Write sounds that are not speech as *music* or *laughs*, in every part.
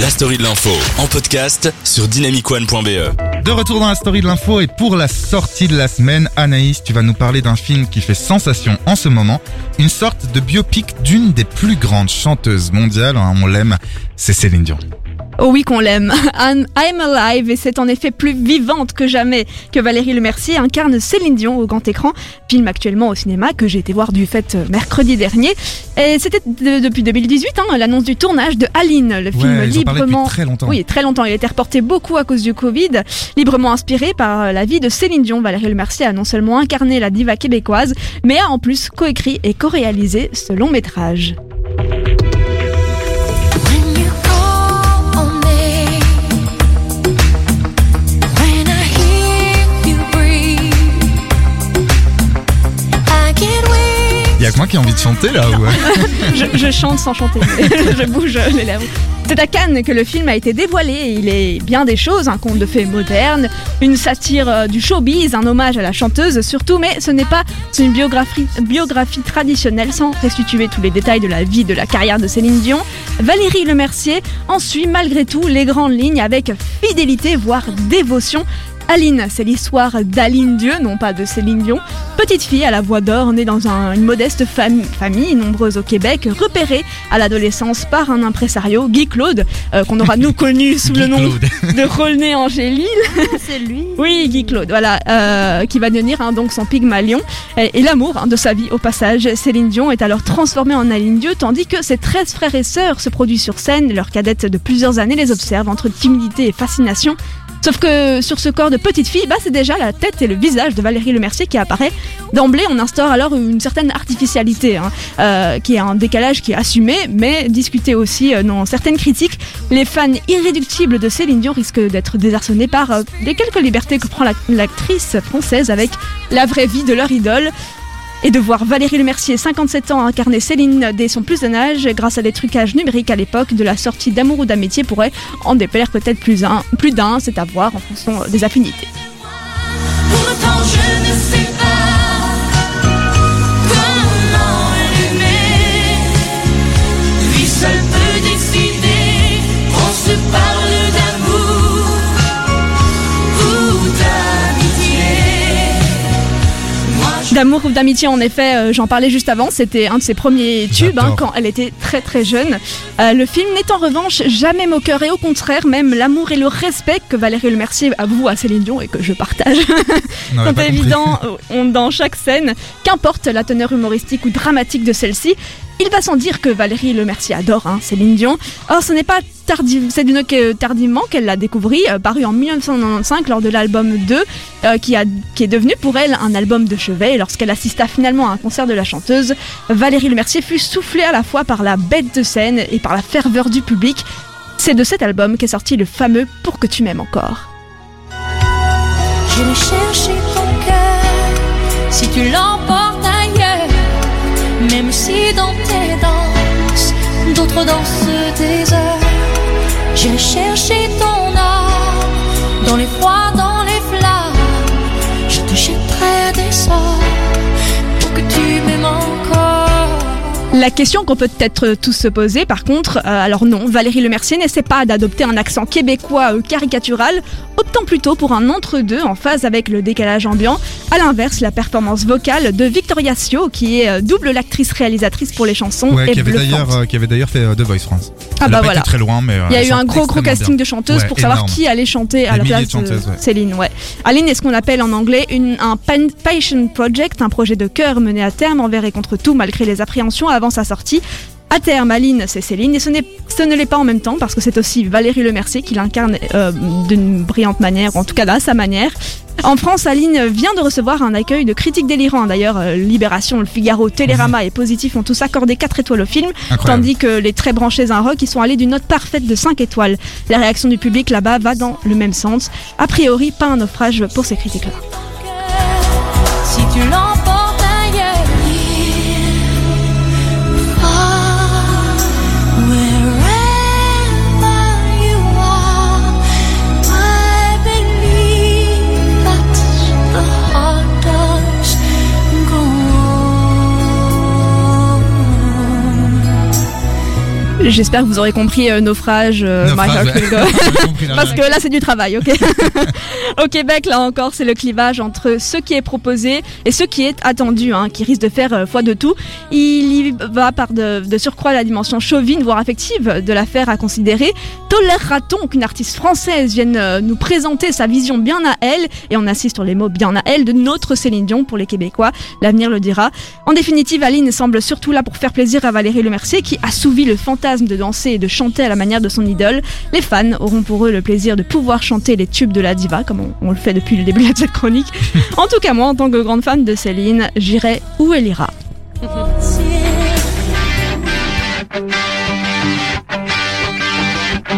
La story de l'info en podcast sur dynamicone.be. De retour dans la story de l'info et pour la sortie de la semaine, Anaïs, tu vas nous parler d'un film qui fait sensation en ce moment, une sorte de biopic d'une des plus grandes chanteuses mondiales, hein, on l'aime, c'est Céline Dion. Oh oui qu'on l'aime. *laughs* I'm Alive et c'est en effet plus vivante que jamais que Valérie Lemercier incarne Céline Dion au grand écran, film actuellement au cinéma que j'ai été voir du fait euh, mercredi dernier. Et c'était de- depuis 2018 hein, l'annonce du tournage de Aline, le film Ouais, librement très longtemps. Oui, très longtemps. Il a été reporté beaucoup à cause du Covid, librement inspiré par euh, la vie de Céline Dion. Valérie Lemercier a non seulement incarné la diva québécoise, mais a en plus coécrit et co-réalisé ce long métrage. A qui ai envie de chanter là *laughs* je, chante sans chanter, *laughs* je bouge les lèvres. C'est à Cannes que le film a été dévoilé il est bien des choses, un conte de fées moderne, une satire euh, du showbiz, un hommage à la chanteuse surtout, mais ce n'est pas une biographie, biographie traditionnelle sans restituer tous les détails de la vie, de la carrière de Céline Dion. Valérie Lemercier en suit malgré tout les grandes lignes avec fidélité, voire dévotion. Aline, c'est l'histoire d'Aline Dieu, non pas de Céline Dion. Petite fille à la voix d'or, née dans un- une modeste fam- famille, nombreuse au Québec, repérée à l'adolescence par un impresario, Guy Claude, euh, qu'on aura nous *laughs* connu sous le nom *laughs* de Rolney Angélil. C'est lui. *laughs* Oui, Guy Claude, voilà, euh, qui va devenir hein, donc son Pygmalion et, et l'amour hein, de sa vie au passage. Céline Dion est alors transformée en Aline Dieu, tandis que ses 13 frères et sœurs se produisent sur scène. Leurs cadettes de plusieurs années les observent entre timidité et fascination. Sauf que sur ce corps de petite fille, bah, c'est déjà la tête et le visage de Valérie Lemercier qui apparaît. D'emblée, on instaure alors une certaine artificialité, hein, euh, qui est un décalage qui est assumé, mais discuté aussi euh, dans certaines critiques. Les fans irréductibles de Céline Dion risquent d'être désarçonnés par euh, les quelques libertés que prend la- l'actrice française avec la vraie vie de leur idole. Et de voir Valérie Lemercier, 57 ans, incarner Céline dès son plus jeune âge, grâce à des trucages numériques à l'époque de la sortie d'Amour ou d'Amitié, pourrait en déplaire peut-être plus un- plus d'un, c'est à voir en fonction des affinités. Pourtant je ne sais pas comment. D'amour ou d'amitié, en effet, euh, j'en parlais juste avant, c'était un de ses premiers tubes hein, quand elle était très très jeune. Euh, le film n'est en revanche jamais moqueur et au contraire, même l'amour et le respect que Valérie Lemercier avoue à Céline Dion et que je partage *laughs* sont évidents euh, dans chaque scène, qu'importe la teneur humoristique ou dramatique de celle-ci. Il va sans dire que Valérie Lemercier adore hein, Céline Dion. Or, ce n'est pas c'est d'une tardivement qu'elle l'a découvert, euh, paru en 1995 lors de l'album 2, euh, qui, est devenu pour elle un album de chevet. Et lorsqu'elle assista finalement à un concert de la chanteuse, Valérie Lemercier fut soufflée à la fois par la bête de scène et par la ferveur du public. C'est de cet album qu'est sorti le fameux Pour que tu m'aimes encore. Si dans tes danses, d'autres dansent des heures. J'ai cherché ton âme dans les froids, La question qu'on peut peut-être tous se poser, par contre, euh, alors non, Valérie Lemercier n'essaie pas d'adopter un accent québécois euh, caricatural, optant plutôt pour un entre-deux en phase avec le décalage ambiant. À l'inverse, la performance vocale de Victoria Sio, qui est euh, double l'actrice réalisatrice pour les chansons, Ouais, est qui avait euh, qui avait d'ailleurs fait The Voice France. Ah Elle bah voilà. très loin mais Il y a eu un gros casting bien. de chanteuses Ouais, pour savoir énorme. qui allait chanter à Des la place de chanteuses, ouais. Céline. Ouais. Aline est ce qu'on appelle en anglais une, un passion project, un projet de cœur mené à terme envers et contre tout malgré les appréhensions avant sa sortie. À terme, Aline, c'est Céline, et ce, n'est- ce ne l'est pas en même temps, parce que c'est aussi Valérie Lemercier qui l'incarne euh, d'une brillante manière, ou en tout cas à sa manière. En France, Aline vient de recevoir un accueil de critiques délirants. D'ailleurs, euh, Libération, Le Figaro, Télérama et Positif ont tous accordé 4 étoiles au film, Incroyable. tandis que les très branchés un rock, ils sont allés d'une note parfaite de 5 étoiles. La réaction du public là-bas va dans le même sens. A priori, pas un naufrage pour ces critiques-là. Si tu J'espère que vous aurez compris euh, naufrage, euh, My Heart ouais. *laughs* Compris Parce que là, c'est du travail, ok *laughs* Au Québec, là encore, c'est le clivage entre ce qui est proposé et ce qui est attendu, hein, qui risque de faire euh, foi de tout. Il y va par de, de surcroît la dimension chauvine, voire affective de l'affaire à considérer. Tolérera-t-on qu'une artiste française vienne euh, nous présenter sa vision bien à elle, et on assiste sur les mots bien à elle, de notre Céline Dion pour les Québécois L'avenir le dira. En définitive, Aline semble surtout là pour faire plaisir à Valérie Lemercier, qui assouvit le fantasme de danser et de chanter à la manière de son idole. Les fans auront pour eux le plaisir de pouvoir chanter les tubes de la diva, comme on, on le fait depuis le début de cette chronique. *laughs* En tout cas, moi, en tant que grande fan de Céline, j'irai où elle ira.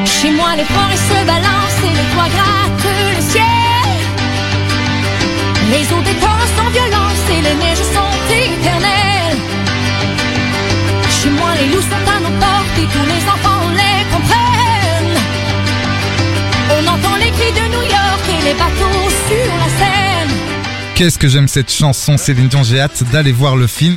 Chez moi, les forêts se balancent Qu'est-ce que j'aime cette chanson Céline Dion, j'ai hâte d'aller voir le film.